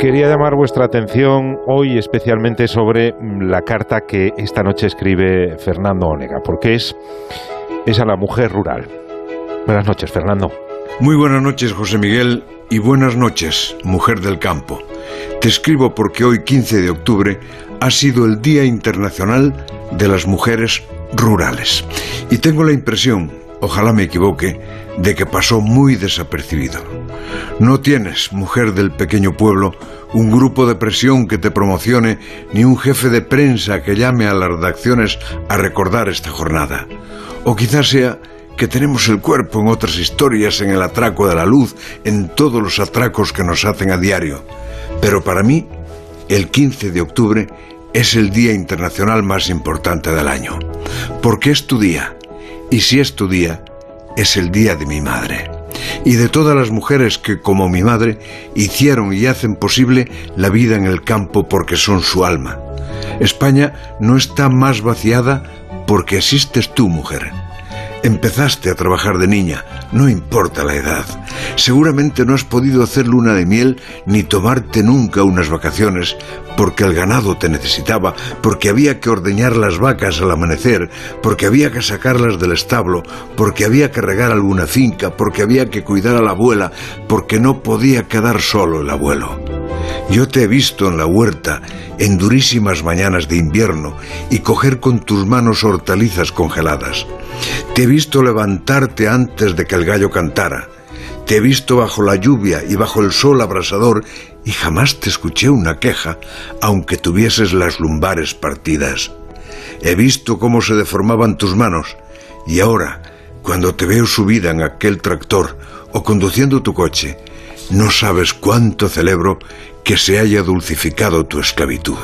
Quería llamar vuestra atención hoy especialmente sobre la carta que esta noche escribe Fernando Onega, porque es, es a la mujer rural. Buenas noches, Fernando. Muy buenas noches, José Miguel, y buenas noches, mujer del campo. Te escribo porque hoy, 15 de octubre, ha sido el Día Internacional de las Mujeres Rurales. Y tengo la impresión, ojalá me equivoque, de que pasó muy desapercibido. No tienes, mujer del pequeño pueblo, un grupo de presión que te promocione, ni un jefe de prensa que llame a las redacciones a recordar esta jornada. O quizás sea que tenemos el cuerpo en otras historias, en el atraco de la luz, en todos los atracos que nos hacen a diario. Pero para mí, el 15 de octubre es el día internacional más importante del año. Porque es tu día. Y si es tu día, es el día de mi madre. Y de todas las mujeres que, como mi madre, hicieron y hacen posible la vida en el campo porque son su alma. España no está más vaciada porque existes tú, mujer. Empezaste a trabajar de niña, no importa la edad. Seguramente no has podido hacer luna de miel ni tomarte nunca unas vacaciones porque el ganado te necesitaba, porque había que ordeñar las vacas al amanecer, porque había que sacarlas del establo, porque había que regar alguna finca, porque había que cuidar a la abuela, porque no podía quedar solo el abuelo. Yo te he visto en la huerta en durísimas mañanas de invierno y coger con tus manos hortalizas congeladas. Te he visto levantarte antes de que el gallo cantara. Te he visto bajo la lluvia y bajo el sol abrasador y jamás te escuché una queja, aunque tuvieses las lumbares partidas. He visto cómo se deformaban tus manos y ahora, cuando te veo subida en aquel tractor o conduciendo tu coche, no sabes cuánto celebro que se haya dulcificado tu esclavitud.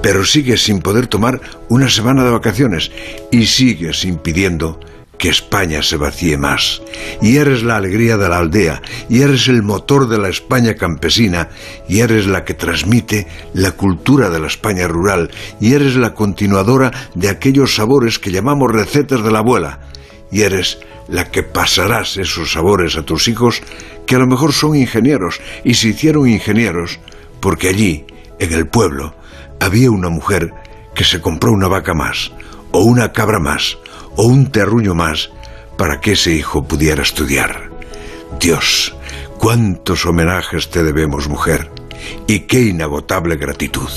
Pero sigues sin poder tomar una semana de vacaciones y sigues impidiendo que España se vacíe más. Y eres la alegría de la aldea, y eres el motor de la España campesina, y eres la que transmite la cultura de la España rural, y eres la continuadora de aquellos sabores que llamamos recetas de la abuela, y eres la que pasarás esos sabores a tus hijos que a lo mejor son ingenieros y se hicieron ingenieros porque allí, en el pueblo, había una mujer que se compró una vaca más, o una cabra más, o un terruño más, para que ese hijo pudiera estudiar. Dios, cuántos homenajes te debemos, mujer, y qué inagotable gratitud.